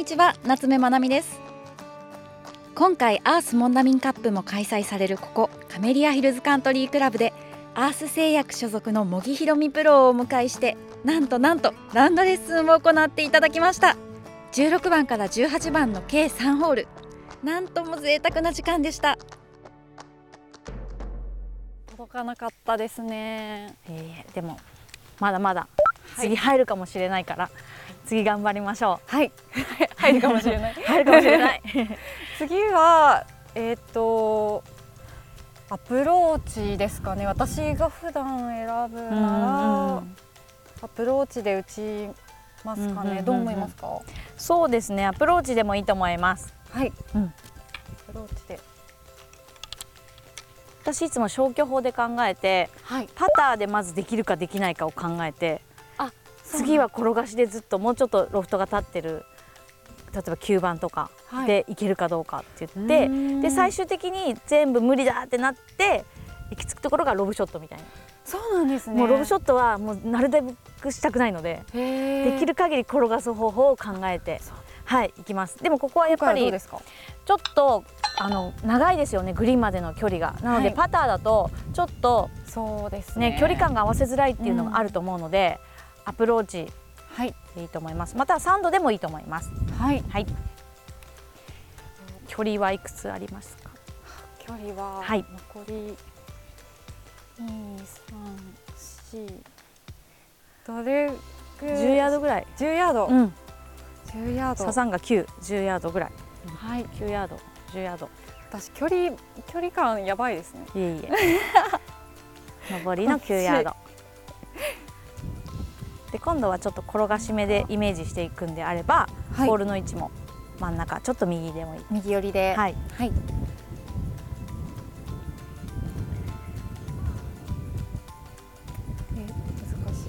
にちは夏目まなみです。今回アースモンダミンカップも開催されるここカメリアヒルズカントリークラブでアース製薬所属の茂木ひろみプロをお迎えしてなんとなんとラウンドレッスンを行っていただきました。16番から18番の計3ホール。なんとも贅沢な時間でした。届かなかったですね。えーでもまだまだ次入るかもしれないから、次頑張りましょはい。入るかもしれない。う 入るかもしれない。次はえっ、とアプローチですかね。私が普段選ぶなら、アプローチで打ちますかね、うんうんうんうん。どう思いますか？そうですね。アプローチでもいいと思います。はい、うん。アプローチで。私いつも消去法で考えてはい。パターでまずできるかできないかを考えてあ次は転がしでずっともうちょっとロフトが立ってる例えば9番とかはい。でいけるかどうかって言って、うん。で最終的に全部無理だってなって行き着くところがロブショットみたいな、そうなんですね。もうロブショットはもうなるべくしたくないので、できる限り転がす方法を考えてはい行きます。でもここはやっ今ぱりちょっとあの長いですよねグリーンまでの距離が。なので、はい。パターだとちょっとそうですね。ね距離感が合わせづらいっていうのがあると思うので、アプローチ。はい。でいいと思います。またはサンドでもいいと思います。はい。はい。距離はいくつありますか？距離ははい。残り二三四。どれぐらい？10ヤードぐらい。10ヤード、うん。10ヤード。サザンが910ヤードぐらい。はい。9ヤード。10ヤード。私距離距離感やばいですね。いえいえ。上りの9ヤードで今度はちょっと転がし目でイメージしていくんであれば、はい。ボールの位置も真ん中ちょっと右でもいい。右寄りで。はい。はい。え難し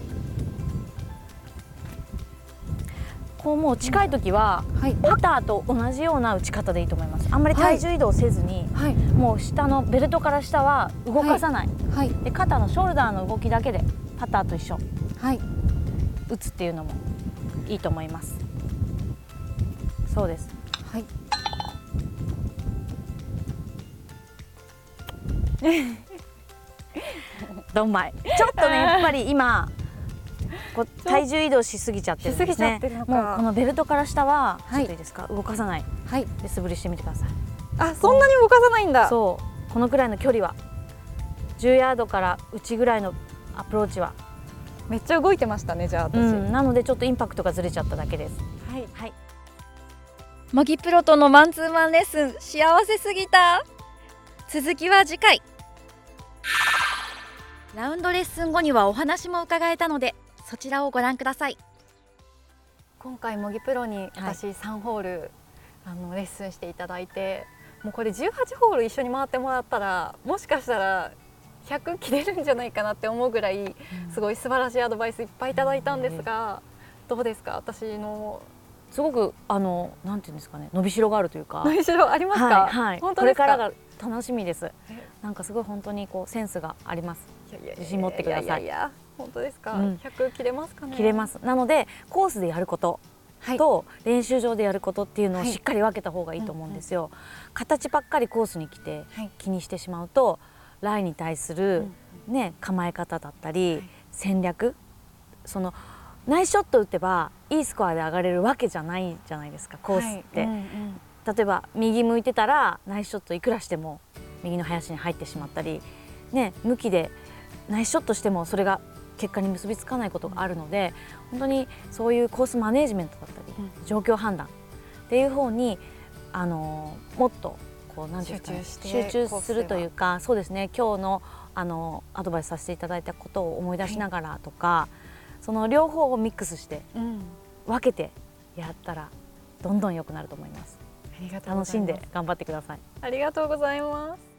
こうもう近い時は、いはい。パターと同じような打ち方でいいと思います。あんまり体重移動せずに、はい。もう下のベルトから下は動かさない、はい。で肩のショルダーの動きだけでパターと一緒。はい打つっていうのもいいと思います。そうです。はい。どんまい。ちょっとねやっぱり今こう体重移動しすぎちゃってるんですね。もうこのベルトから下はちはい。ょっといいですか、動かさない。はい。で素振りしてみてください。あそんなに動かさないんだ。そう。このくらいの距離は。10ヤードから内ぐらいのアプローチは、めっちゃ動いてましたねじゃあ私、うん、なのでちょっとインパクトがずれちゃっただけです。はい。はい。茂木プロとのマンツーマンレッスン幸せすぎた。続きは次回。ラウンドレッスン後にはお話も伺えたのでそちらをご覧ください。今回模擬プロに私3ホール、あのレッスンしていただいてもうこれ18ホール一緒に回ってもらったらもしかしたら100切れるんじゃないかなって思うぐらいすごい素晴らしいアドバイスいっぱいいただいたんですが、どうですか？私のすごくあのなんていうんですかね伸びしろがあるというか。伸びしろありますか、はい、はい、本当ですか？これからが楽しみです。え？なんかすごい本当にこうセンスがあります。自信持ってください。やいや本当ですか、うん。100切れますかね？切れます。なのでコースでやることはい。と練習場でやることっていうのをはい。しっかり分けた方がいいと思うんですよ、形ばっかりコースに来てはい。気にしてしまうとラインに対する、ね、構え方だったり、はい。戦略そのナイスショット打てばいいスコアで上がれるわけじゃないじゃないですかコースって、はいうんうん。例えば右向いてたらナイスショットいくらしても右の林に入ってしまったり、ね、向きでナイスショットしてもそれが結果に結びつかないことがあるので本当にそういうコースマネージメントだったり、う状況判断っていう方にあのもっとこうなんていうんですかね集中して集中するというかそうですね今日のあのアドバイスさせていただいたことを思い出しながらとか、その両方をミックスしてうん分けてやったらどんどん良くなると思います。ありがとうご楽しんで頑張ってください。ありがとうございます